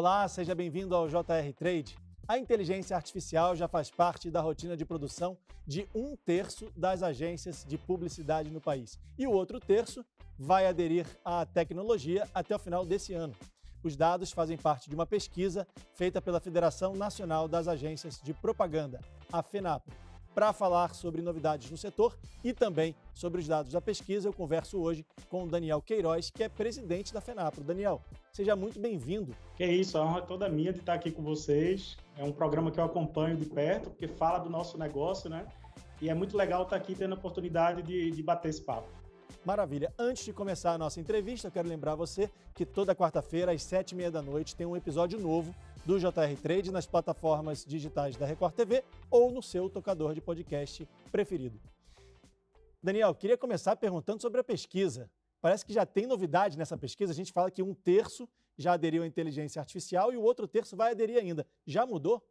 Olá, seja bem-vindo ao JR Trade. A inteligência artificial já faz parte da rotina de produção de um terço das agências de publicidade no país. E o outro terço vai aderir à tecnologia até o final desse ano. Os dados fazem parte de uma pesquisa feita pela Federação Nacional das Agências de Propaganda, a FENAPRO. Para falar sobre novidades no setor e também sobre os dados da pesquisa, eu converso hoje com o Daniel Queiroz, que é presidente da FENAPRO. Daniel, seja muito bem-vindo. Que é isso, a honra é toda minha de estar aqui com vocês. É um programa que eu acompanho de perto, porque fala do nosso negócio, né? E é muito legal estar aqui tendo a oportunidade de, de bater esse papo. Maravilha. Antes de começar a nossa entrevista, eu quero lembrar você que toda quarta-feira, às sete e meia da noite, tem um episódio novo do JR Trade nas plataformas digitais da Record TV ou no seu tocador de podcast preferido. Daniel, queria começar perguntando sobre a pesquisa. Parece que já tem novidade nessa pesquisa. A gente fala que um terço já aderiu à inteligência artificial e o outro terço vai aderir ainda. Já mudou?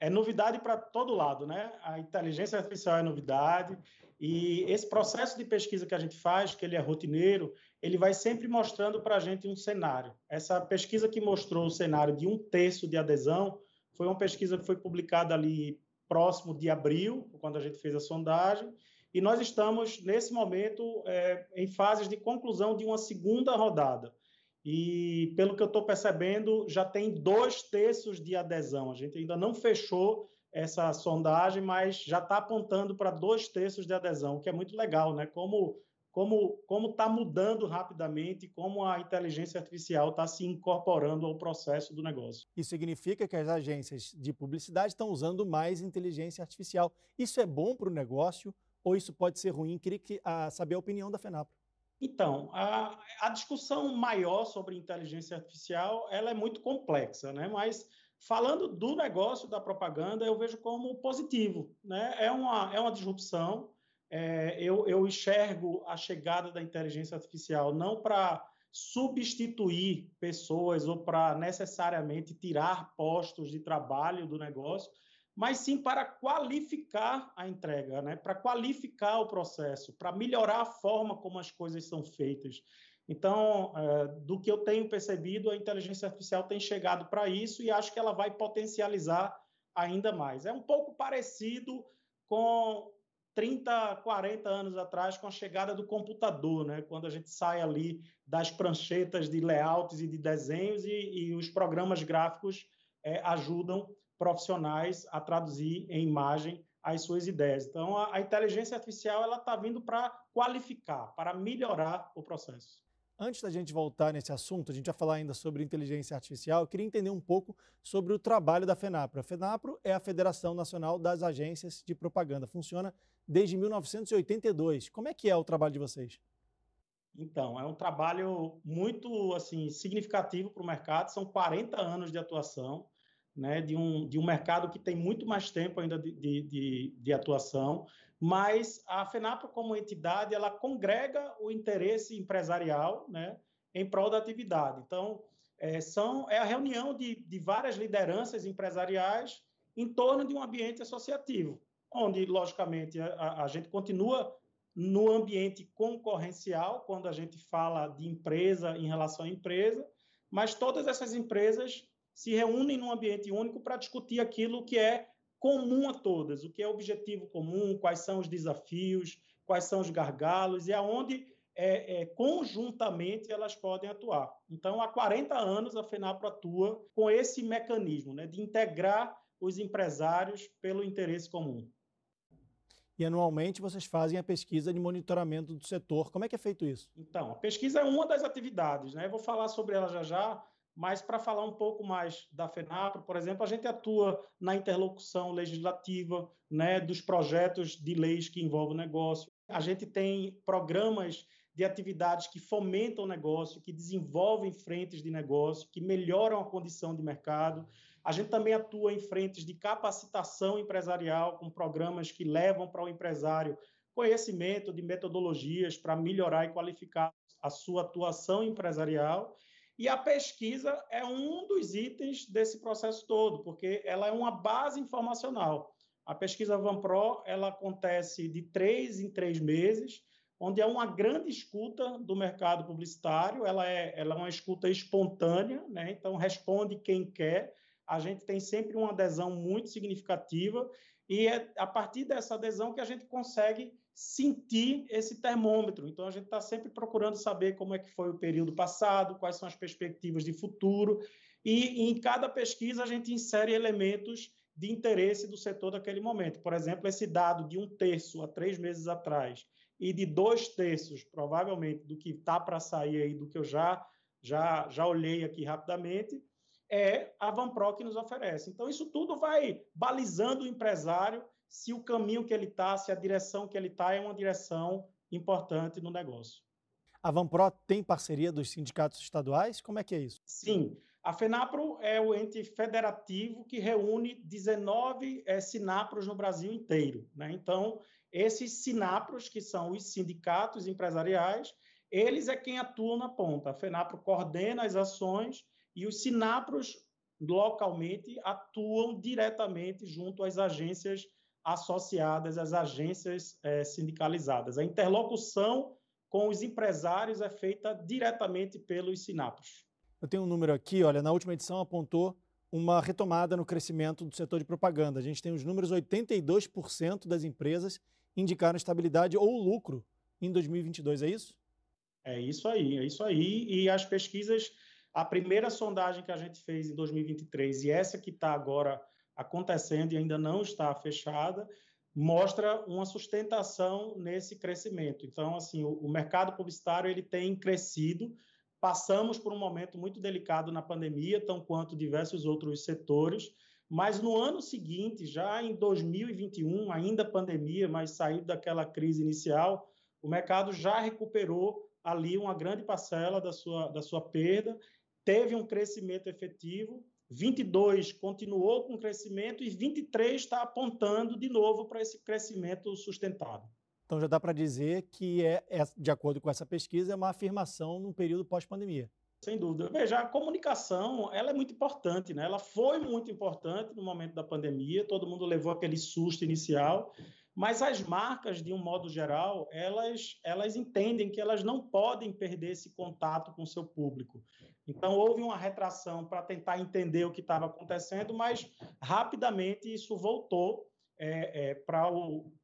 É novidade para todo lado, né? A inteligência artificial é novidade e esse processo de pesquisa que a gente faz, que ele é rotineiro, ele vai sempre mostrando para a gente um cenário. Essa pesquisa que mostrou o cenário de um terço de adesão foi uma pesquisa que foi publicada ali próximo de abril, quando a gente fez a sondagem, e nós estamos, nesse momento, é, em fases de conclusão de uma segunda rodada. E, pelo que eu estou percebendo, já tem dois terços de adesão. A gente ainda não fechou essa sondagem, mas já está apontando para dois terços de adesão, o que é muito legal, né? Como como como está mudando rapidamente, como a inteligência artificial está se incorporando ao processo do negócio. Isso significa que as agências de publicidade estão usando mais inteligência artificial. Isso é bom para o negócio ou isso pode ser ruim? Queria que, a, saber a opinião da FENAPRO. Então, a, a discussão maior sobre inteligência artificial ela é muito complexa, né? mas Falando do negócio da propaganda, eu vejo como positivo. Né? É, uma, é uma disrupção. É, eu, eu enxergo a chegada da inteligência artificial não para substituir pessoas ou para necessariamente tirar postos de trabalho do negócio, mas sim para qualificar a entrega, né? para qualificar o processo, para melhorar a forma como as coisas são feitas. Então, é, do que eu tenho percebido, a inteligência artificial tem chegado para isso e acho que ela vai potencializar ainda mais. É um pouco parecido com 30, 40 anos atrás, com a chegada do computador, né? quando a gente sai ali das pranchetas de layouts e de desenhos e, e os programas gráficos é, ajudam profissionais a traduzir em imagem as suas ideias. Então, a, a inteligência artificial está vindo para qualificar, para melhorar o processo. Antes da gente voltar nesse assunto, a gente vai falar ainda sobre inteligência artificial. Eu queria entender um pouco sobre o trabalho da FENAPRO. A FENAPRO é a Federação Nacional das Agências de Propaganda. Funciona desde 1982. Como é que é o trabalho de vocês? Então, é um trabalho muito assim significativo para o mercado. São 40 anos de atuação né, de, um, de um mercado que tem muito mais tempo ainda de, de, de atuação, mas a FENAPRO, como entidade, ela congrega o interesse empresarial né, em prol da atividade. Então, é, são, é a reunião de, de várias lideranças empresariais em torno de um ambiente associativo, onde, logicamente, a, a gente continua no ambiente concorrencial, quando a gente fala de empresa em relação à empresa, mas todas essas empresas se reúnem num ambiente único para discutir aquilo que é comum a todas, o que é objetivo comum, quais são os desafios, quais são os gargalos e aonde é, é, conjuntamente elas podem atuar. Então, há 40 anos a FENAPRO atua com esse mecanismo né, de integrar os empresários pelo interesse comum. E anualmente vocês fazem a pesquisa de monitoramento do setor. Como é que é feito isso? Então, a pesquisa é uma das atividades, né? Eu vou falar sobre ela já já, mas para falar um pouco mais da FENAPRO, por exemplo, a gente atua na interlocução legislativa né, dos projetos de leis que envolvem o negócio. A gente tem programas de atividades que fomentam o negócio, que desenvolvem frentes de negócio, que melhoram a condição de mercado. A gente também atua em frentes de capacitação empresarial, com programas que levam para o empresário conhecimento de metodologias para melhorar e qualificar a sua atuação empresarial. E a pesquisa é um dos itens desse processo todo, porque ela é uma base informacional. A pesquisa VanPro ela acontece de três em três meses, onde é uma grande escuta do mercado publicitário, ela é, ela é uma escuta espontânea, né? então responde quem quer, a gente tem sempre uma adesão muito significativa, e é a partir dessa adesão que a gente consegue sentir esse termômetro. Então, a gente está sempre procurando saber como é que foi o período passado, quais são as perspectivas de futuro, e, e em cada pesquisa a gente insere elementos de interesse do setor daquele momento. Por exemplo, esse dado de um terço há três meses atrás e de dois terços, provavelmente, do que está para sair aí, do que eu já, já, já olhei aqui rapidamente, é a Vanpro que nos oferece. Então, isso tudo vai balizando o empresário se o caminho que ele está, se a direção que ele está é uma direção importante no negócio. A Vanpro tem parceria dos sindicatos estaduais? Como é que é isso? Sim. A FENAPRO é o ente federativo que reúne 19 é, sinapros no Brasil inteiro. Né? Então, esses sinapros, que são os sindicatos empresariais, eles é quem atuam na ponta. A FENAPRO coordena as ações e os sinapros localmente atuam diretamente junto às agências associadas, às agências é, sindicalizadas. A interlocução com os empresários é feita diretamente pelos sinapros. Eu tenho um número aqui, olha, na última edição apontou uma retomada no crescimento do setor de propaganda. A gente tem os números 82% das empresas indicaram estabilidade ou lucro em 2022, é isso? É isso aí, é isso aí. E as pesquisas, a primeira sondagem que a gente fez em 2023 e essa que está agora acontecendo e ainda não está fechada, mostra uma sustentação nesse crescimento. Então, assim, o, o mercado publicitário ele tem crescido Passamos por um momento muito delicado na pandemia, tão quanto diversos outros setores, mas no ano seguinte, já em 2021, ainda pandemia, mas saído daquela crise inicial, o mercado já recuperou ali uma grande parcela da sua, da sua perda, teve um crescimento efetivo, 22 continuou com crescimento e 23 está apontando de novo para esse crescimento sustentável. Então já dá para dizer que é, é, de acordo com essa pesquisa, é uma afirmação no período pós-pandemia. Sem dúvida. Veja, a comunicação ela é muito importante, né? Ela foi muito importante no momento da pandemia, todo mundo levou aquele susto inicial, mas as marcas, de um modo geral, elas, elas entendem que elas não podem perder esse contato com o seu público. Então, houve uma retração para tentar entender o que estava acontecendo, mas rapidamente isso voltou é, é, para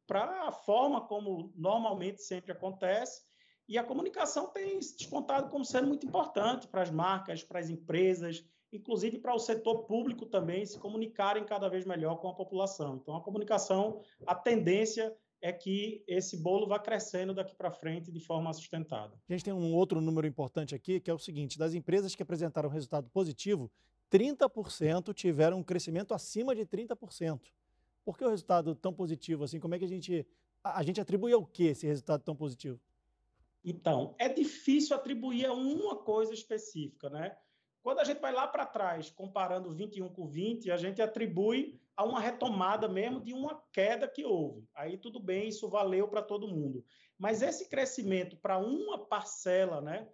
a forma como normalmente sempre acontece. E a comunicação tem se descontado como sendo muito importante para as marcas, para as empresas, inclusive para o setor público também se comunicarem cada vez melhor com a população. Então, a comunicação, a tendência é que esse bolo vá crescendo daqui para frente de forma sustentada. A gente tem um outro número importante aqui, que é o seguinte: das empresas que apresentaram resultado positivo, 30% tiveram um crescimento acima de 30%. Por que o resultado tão positivo assim? Como é que a gente a, gente atribui ao que esse resultado tão positivo? Então, é difícil atribuir a uma coisa específica, né? Quando a gente vai lá para trás, comparando 21 com 20, a gente atribui a uma retomada mesmo de uma queda que houve. Aí tudo bem, isso valeu para todo mundo. Mas esse crescimento para uma parcela, né?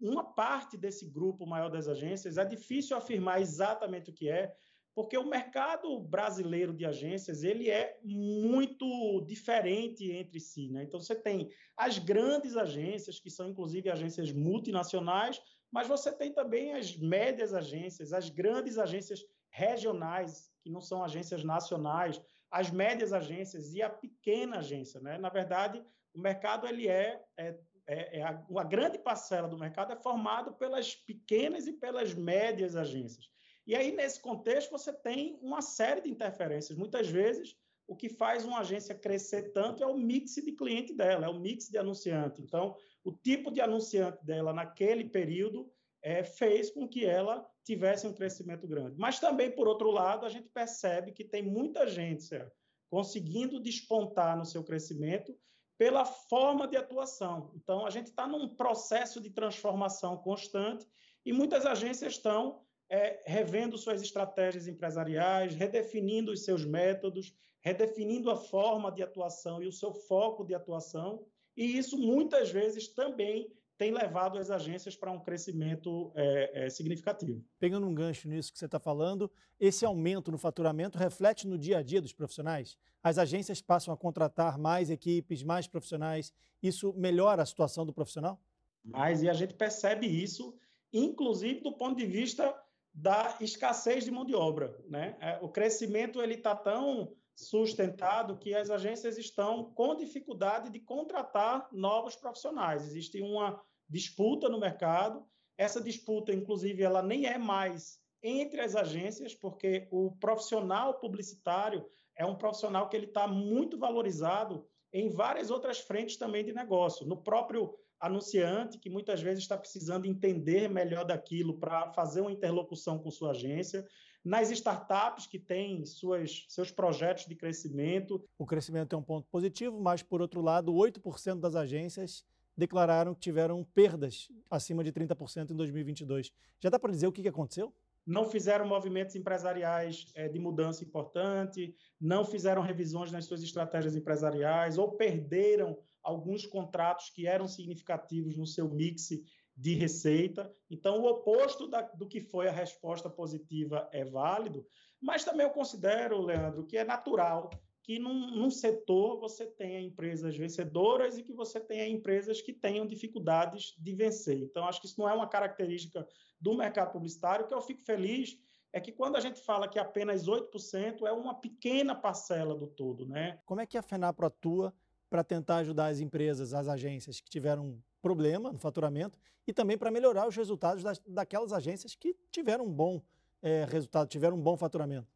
uma parte desse grupo maior das agências, é difícil afirmar exatamente o que é, porque o mercado brasileiro de agências ele é muito diferente entre si. Né? Então, você tem as grandes agências, que são inclusive agências multinacionais, mas você tem também as médias agências, as grandes agências regionais, que não são agências nacionais, as médias agências e a pequena agência. Né? Na verdade, o mercado ele é, é, é, é uma grande parcela do mercado é formado pelas pequenas e pelas médias agências. E aí, nesse contexto, você tem uma série de interferências. Muitas vezes, o que faz uma agência crescer tanto é o mix de cliente dela, é o mix de anunciante. Então, o tipo de anunciante dela naquele período é, fez com que ela tivesse um crescimento grande. Mas também, por outro lado, a gente percebe que tem muita Sérgio, conseguindo despontar no seu crescimento pela forma de atuação. Então, a gente está num processo de transformação constante e muitas agências estão é, revendo suas estratégias empresariais, redefinindo os seus métodos, redefinindo a forma de atuação e o seu foco de atuação, e isso muitas vezes também tem levado as agências para um crescimento é, é, significativo. Pegando um gancho nisso que você está falando, esse aumento no faturamento reflete no dia a dia dos profissionais? As agências passam a contratar mais equipes, mais profissionais. Isso melhora a situação do profissional? Mas e a gente percebe isso, inclusive do ponto de vista da escassez de mão de obra. Né? É, o crescimento ele está tão sustentado que as agências estão com dificuldade de contratar novos profissionais. Existe uma disputa no mercado. Essa disputa, inclusive, ela nem é mais entre as agências, porque o profissional publicitário é um profissional que ele está muito valorizado em várias outras frentes também de negócio. No próprio anunciante, que muitas vezes está precisando entender melhor daquilo para fazer uma interlocução com sua agência, nas startups que têm suas, seus projetos de crescimento. O crescimento é um ponto positivo, mas, por outro lado, 8% das agências declararam que tiveram perdas acima de 30% em 2022. Já dá para dizer o que aconteceu? Não fizeram movimentos empresariais é, de mudança importante, não fizeram revisões nas suas estratégias empresariais ou perderam alguns contratos que eram significativos no seu mix de receita. Então, o oposto da, do que foi a resposta positiva é válido, mas também eu considero, Leandro, que é natural que num, num, setor você tenha empresas vencedoras e que você tenha empresas que tenham dificuldades de vencer. Então, acho que isso não é uma característica do mercado publicitário. O que eu fico feliz é que quando a gente fala que apenas 8% é uma pequena parcela do todo. Né? Como é que a FENAPRO atua para tentar ajudar as empresas, as agências que tiveram problema no faturamento e também para melhorar os resultados das, daquelas agências que tiveram um bom é, resultado, tiveram um bom faturamento?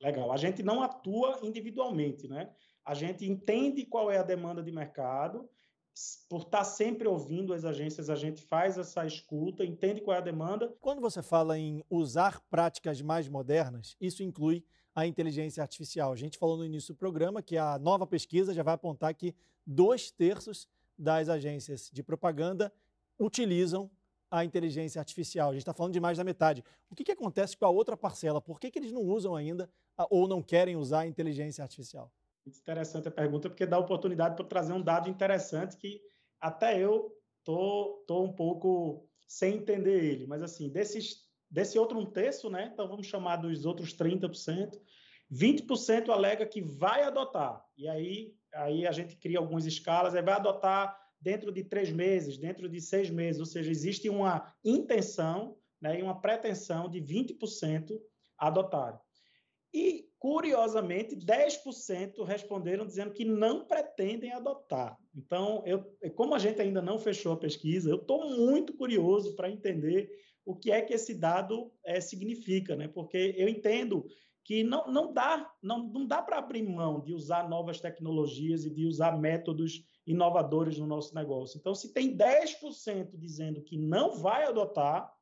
Legal. A gente não atua individualmente, né? A gente entende qual é a demanda de mercado, por estar sempre ouvindo as agências, a gente faz essa escuta, entende qual é a demanda. Quando você fala em usar práticas mais modernas, isso inclui a inteligência artificial. A gente falou no início do programa que a nova pesquisa já vai apontar que dois terços das agências de propaganda utilizam a inteligência artificial. A gente está falando de mais da metade. O que, que acontece com a outra parcela? Por que, que eles não usam ainda ou não querem usar a inteligência artificial? Interessante a pergunta, porque dá oportunidade para trazer um dado interessante que até eu tô, tô um pouco sem entender ele. Mas, assim, desses, desse outro um terço, né? Então, vamos chamar dos outros 30%, 20% alega que vai adotar. E aí, aí a gente cria algumas escalas, aí vai adotar dentro de três meses, dentro de seis meses, ou seja, existe uma intenção né, e uma pretensão de 20% adotarem. E, curiosamente, 10% responderam dizendo que não pretendem adotar. Então, eu, como a gente ainda não fechou a pesquisa, eu estou muito curioso para entender o que é que esse dado é, significa, né? porque eu entendo que não, não dá, não, não dá para abrir mão de usar novas tecnologias e de usar métodos inovadores no nosso negócio. Então, se tem 10% dizendo que não vai adotar,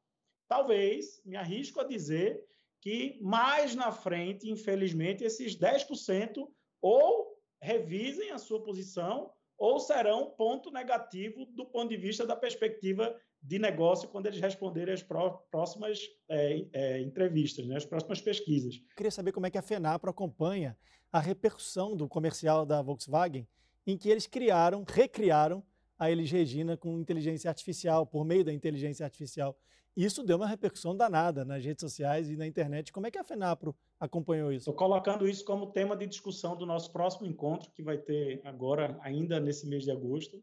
talvez, me arrisco a dizer que mais na frente, infelizmente, esses 10% ou revisem a sua posição ou serão ponto negativo do ponto de vista da perspectiva de negócio quando eles responderem às próximas é, é, entrevistas, né, as próximas pesquisas. queria saber como é que a FENAPRO acompanha a repercussão do comercial da Volkswagen em que eles criaram, recriaram a Elis Regina com inteligência artificial, por meio da inteligência artificial. Isso deu uma repercussão danada nas redes sociais e na internet. Como é que a FENAPRO acompanhou isso? Estou colocando isso como tema de discussão do nosso próximo encontro, que vai ter agora, ainda nesse mês de agosto.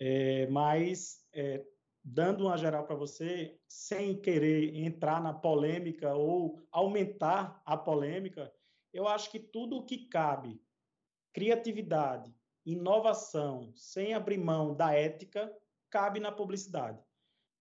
É, mas, é, dando uma geral para você, sem querer entrar na polêmica ou aumentar a polêmica, eu acho que tudo o que cabe, criatividade, inovação sem abrir mão da ética cabe na publicidade.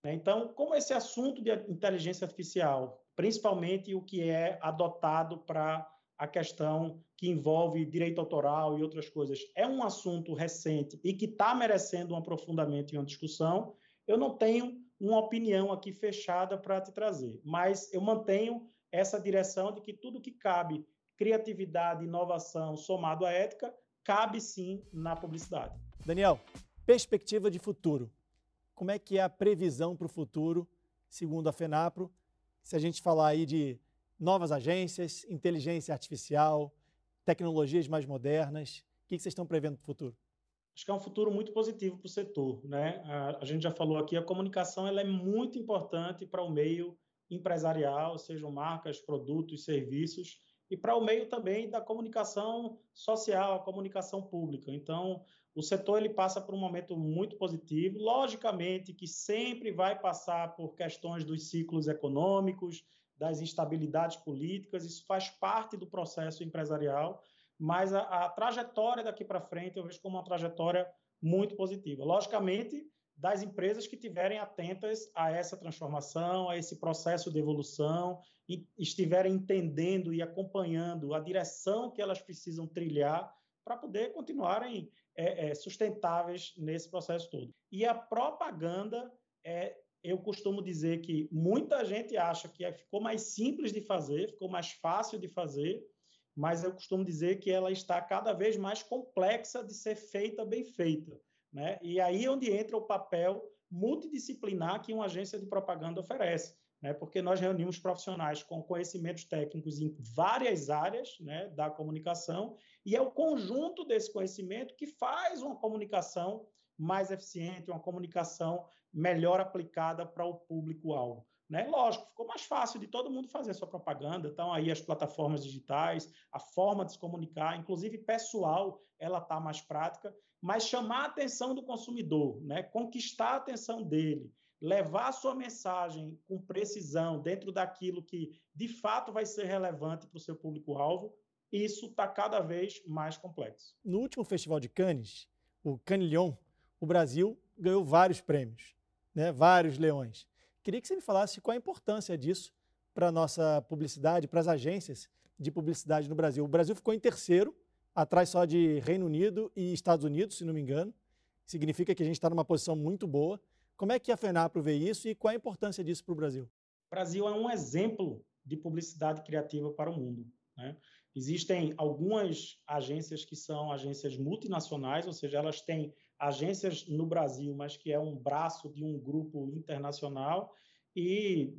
Né? Então, como esse assunto de inteligência artificial, principalmente o que é adotado para a questão que envolve direito autoral e outras coisas, é um assunto recente e que está merecendo um aprofundamento e uma discussão, eu não tenho uma opinião aqui fechada para te trazer, mas eu mantenho essa direção de que tudo que cabe criatividade, inovação somado à ética cabe sim na publicidade. Daniel, perspectiva de futuro. Como é que é a previsão para o futuro, segundo a FENAPRO? Se a gente falar aí de novas agências, inteligência artificial, tecnologias mais modernas, o que vocês estão prevendo para o futuro? acho que é um futuro muito positivo para o setor. Né? A, a, gente já falou aqui, a comunicação ela é muito importante para o meio empresarial, sejam marcas, produtos, serviços, e para o meio também da comunicação social, a comunicação pública. Então, o setor ele passa por um momento muito positivo, logicamente que sempre vai passar por questões dos ciclos econômicos, das instabilidades políticas, isso faz parte do processo empresarial, mas a, a trajetória daqui para frente eu vejo como uma trajetória muito positiva. Logicamente, das empresas que tiverem atentas a essa transformação, a esse processo de evolução, e estiverem entendendo e acompanhando a direção que elas precisam trilhar para poder continuarem é, é, sustentáveis nesse processo todo. E a propaganda, é, eu costumo dizer que muita gente acha que ficou mais simples de fazer, ficou mais fácil de fazer, mas eu costumo dizer que ela está cada vez mais complexa de ser feita bem feita. Né? E aí é onde entra o papel multidisciplinar que uma agência de propaganda oferece, né? porque nós reunimos profissionais com conhecimentos técnicos em várias áreas né, da comunicação, e é o conjunto desse conhecimento que faz uma comunicação mais eficiente, uma comunicação melhor aplicada para o público-alvo. Né? Lógico, ficou mais fácil de todo mundo fazer sua propaganda. Então, aí as plataformas digitais, a forma de se comunicar, inclusive pessoal, ela está mais prática, mas chamar a atenção do consumidor, né? conquistar a atenção dele, levar a sua mensagem com precisão dentro daquilo que de fato vai ser relevante para o seu público-alvo, isso está cada vez mais complexo. No último Festival de Cannes, o Lion, o Brasil ganhou vários prêmios, né? vários leões. Queria que você me falasse qual a importância disso para a nossa publicidade, para as agências de publicidade no Brasil. O Brasil ficou em terceiro, atrás só de Reino Unido e Estados Unidos, se não me engano. Significa que a gente está numa posição muito boa. Como é que a FENAPRO vê isso e qual a importância disso para o Brasil? O Brasil é um exemplo de publicidade criativa para o mundo. Né? Existem algumas agências que são agências multinacionais, ou seja, elas têm agências no Brasil, mas que é um braço de um grupo internacional, e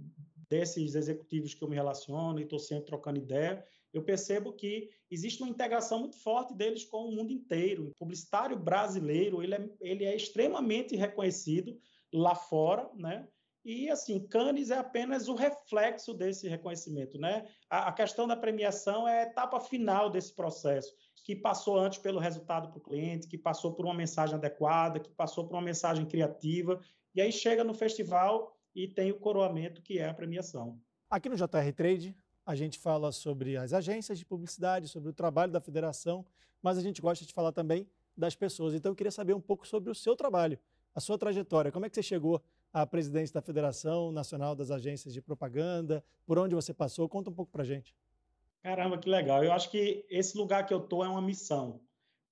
desses executivos que eu me relaciono e estou sempre trocando ideia, eu percebo que existe uma integração muito forte deles com o mundo inteiro. O publicitário brasileiro ele é, ele é extremamente reconhecido lá fora, né? E assim, Cannes é apenas o reflexo desse reconhecimento, né? A, a questão da premiação é a etapa final desse processo que passou antes pelo resultado para o cliente, que passou por uma mensagem adequada, que passou por uma mensagem criativa, e aí chega no festival e tem o coroamento, que é a premiação. Aqui no JR Trade, a gente fala sobre as agências de publicidade, sobre o trabalho da federação, mas a gente gosta de falar também das pessoas. Então, eu queria saber um pouco sobre o seu trabalho, a sua trajetória. Como é que você chegou à presidência da Federação Nacional das Agências de Propaganda? Por onde você passou? Conta um pouco para gente. Caramba, que legal. Eu acho que esse lugar que eu estou é uma missão,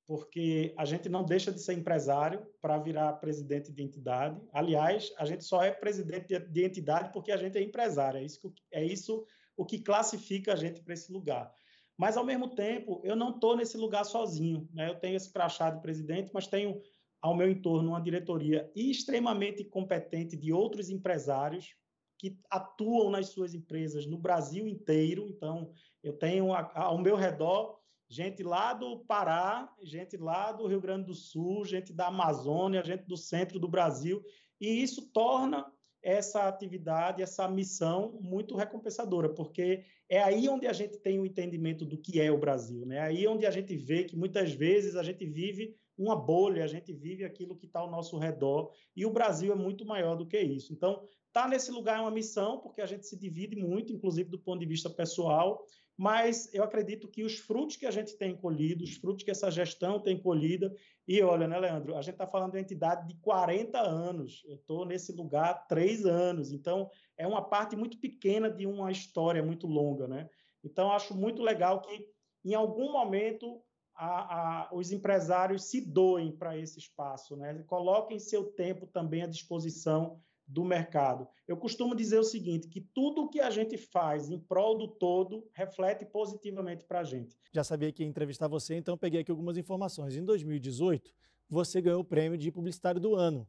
porque a gente não deixa de ser empresário para virar presidente de entidade. Aliás, a gente só é presidente de entidade porque a gente é empresário. É isso, é isso o que classifica a gente para esse lugar. Mas, ao mesmo tempo, eu não estou nesse lugar sozinho. Né? Eu tenho esse crachá de presidente, mas tenho ao meu entorno uma diretoria extremamente competente de outros empresários que atuam nas suas empresas no Brasil inteiro. Então, eu tenho ao meu redor gente lá do Pará, gente lá do Rio Grande do Sul, gente da Amazônia, gente do centro do Brasil, e isso torna essa atividade, essa missão muito recompensadora, porque é aí onde a gente tem o entendimento do que é o Brasil, né? É aí onde a gente vê que muitas vezes a gente vive uma bolha, a gente vive aquilo que está ao nosso redor, e o Brasil é muito maior do que isso. Então, Estar tá nesse lugar é uma missão, porque a gente se divide muito, inclusive do ponto de vista pessoal, mas eu acredito que os frutos que a gente tem colhido, os frutos que essa gestão tem colhido, e olha, né, Leandro, a gente está falando de uma entidade de 40 anos, eu estou nesse lugar há três anos, então é uma parte muito pequena de uma história muito longa, né? Então, acho muito legal que, em algum momento, a, a, os empresários se doem para esse espaço, né? coloquem seu tempo também à disposição do mercado. Eu costumo dizer o seguinte, que tudo que a gente faz em prol do todo reflete positivamente para a gente. Já sabia que ia entrevistar você, então peguei aqui algumas informações. Em 2018, você ganhou o prêmio de publicitário do ano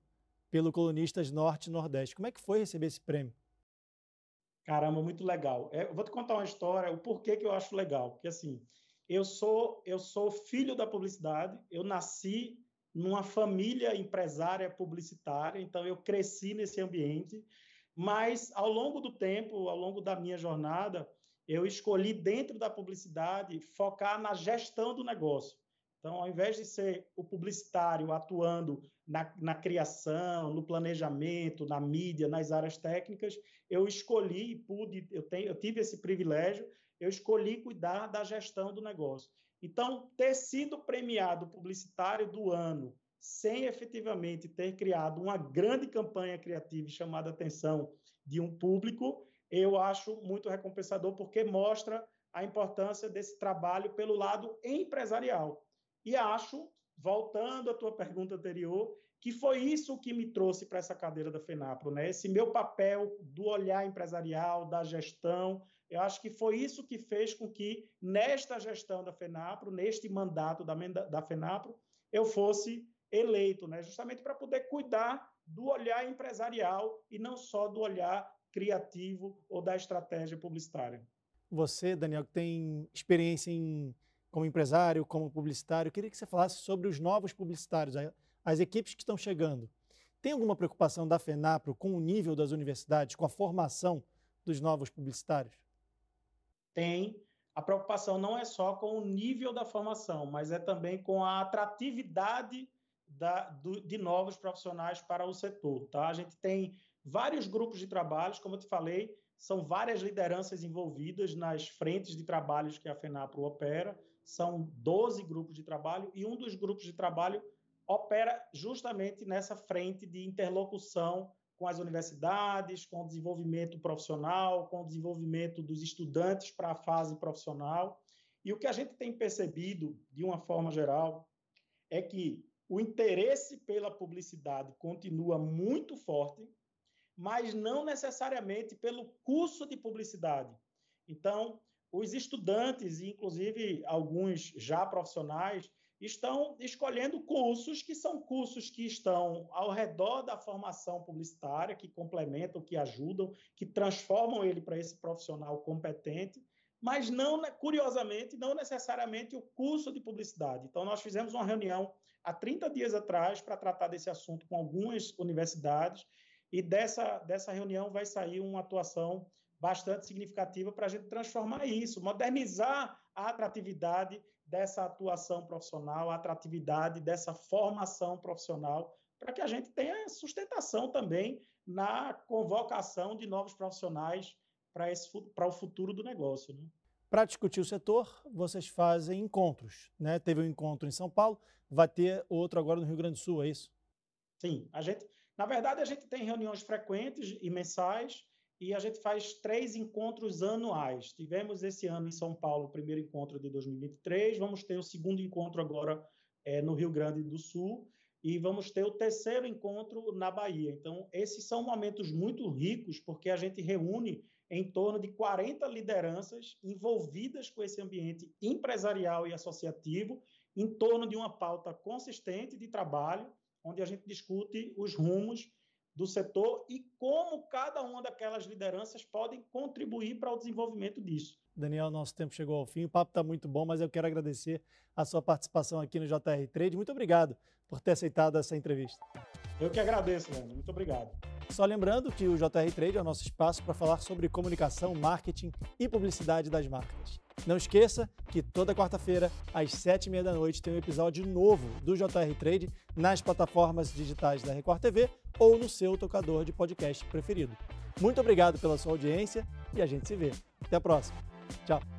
pelo Colunistas Norte e Nordeste. Como é que foi receber esse prêmio? Caramba, muito legal. É, eu vou te contar uma história, o porquê que eu acho legal. Porque assim, eu sou eu sou filho da publicidade, eu nasci numa família empresária publicitária, então eu cresci nesse ambiente, mas ao longo do tempo, ao longo da minha jornada, eu escolhi dentro da publicidade focar na gestão do negócio. Então, ao invés de ser o publicitário atuando na, na, criação, no planejamento, na mídia, nas áreas técnicas, eu escolhi, pude, eu, tenho, eu tive esse privilégio, eu escolhi cuidar da gestão do negócio. Então, ter sido premiado publicitário do ano, sem efetivamente ter criado uma grande campanha criativa e chamado a atenção de um público, eu acho muito recompensador, porque mostra a importância desse trabalho pelo lado empresarial. E acho, voltando à tua pergunta anterior, que foi isso que me trouxe para essa cadeira da FENAPRO, né? Esse meu papel do olhar empresarial, da gestão, eu acho que foi isso que fez com que, nesta gestão da FENAPRO, neste mandato da, da FENAPRO, eu fosse eleito, né? justamente para poder cuidar do olhar empresarial e não só do olhar criativo ou da estratégia publicitária. Você, Daniel, que tem experiência em, como empresário, como publicitário, queria que você falasse sobre os novos publicitários, as equipes que estão chegando. Tem alguma preocupação da FENAPRO com o nível das universidades, com a formação dos novos publicitários? Tem. A preocupação não é só com o nível da formação, mas é também com a atratividade da, do, de novos profissionais para o setor. Tá? A gente tem vários grupos de trabalhos, como eu te falei, são várias lideranças envolvidas nas frentes de trabalhos que a FENAPRO opera, são 12 grupos de trabalho, e um dos grupos de trabalho opera justamente nessa frente de interlocução com as universidades, com o desenvolvimento profissional, com o desenvolvimento dos estudantes para a fase profissional. E o que a gente tem percebido, de uma forma geral, é que o interesse pela publicidade continua muito forte, mas não necessariamente pelo curso de publicidade. Então, os estudantes, inclusive alguns já profissionais, estão escolhendo cursos que são cursos que estão ao redor da formação publicitária, que complementam, que ajudam, que transformam ele para esse profissional competente, mas não, curiosamente, não necessariamente o curso de publicidade. Então, nós fizemos uma reunião há 30 dias atrás para tratar desse assunto com algumas universidades, e dessa, dessa reunião vai sair uma atuação bastante significativa para a gente transformar isso, modernizar a atratividade dessa atuação profissional, a atratividade dessa formação profissional, para que a gente tenha sustentação também na convocação de novos profissionais para, o futuro do negócio. Né? Para discutir o setor, vocês fazem encontros. Né? Teve um encontro em São Paulo, vai ter outro agora no Rio Grande do Sul, é isso? Sim, a gente, na verdade, a gente tem reuniões frequentes e mensais e a gente faz três encontros anuais. Tivemos esse ano em São Paulo o primeiro encontro de 2023, vamos ter o segundo encontro agora é, no Rio Grande do Sul e vamos ter o terceiro encontro na Bahia. Então, esses são momentos muito ricos, porque a gente reúne em torno de 40 lideranças envolvidas com esse ambiente empresarial e associativo, em torno de uma pauta consistente de trabalho, onde a gente discute os rumos do setor e como cada uma daquelas lideranças podem contribuir para o desenvolvimento disso. Daniel, nosso tempo chegou ao fim, o papo está muito bom, mas eu quero agradecer a sua participação aqui no JR Trade. Muito obrigado por ter aceitado essa entrevista. Eu que agradeço, Leandro. Muito obrigado. Só lembrando que o JR Trade é o nosso espaço para falar sobre comunicação, marketing e publicidade das marcas. Não esqueça que toda quarta-feira, às sete e meia da noite, tem um episódio novo do JR Trade nas plataformas digitais da Record TV ou no seu tocador de podcast preferido. Muito obrigado pela sua audiência e a gente se vê. Até a próxima. Tchau.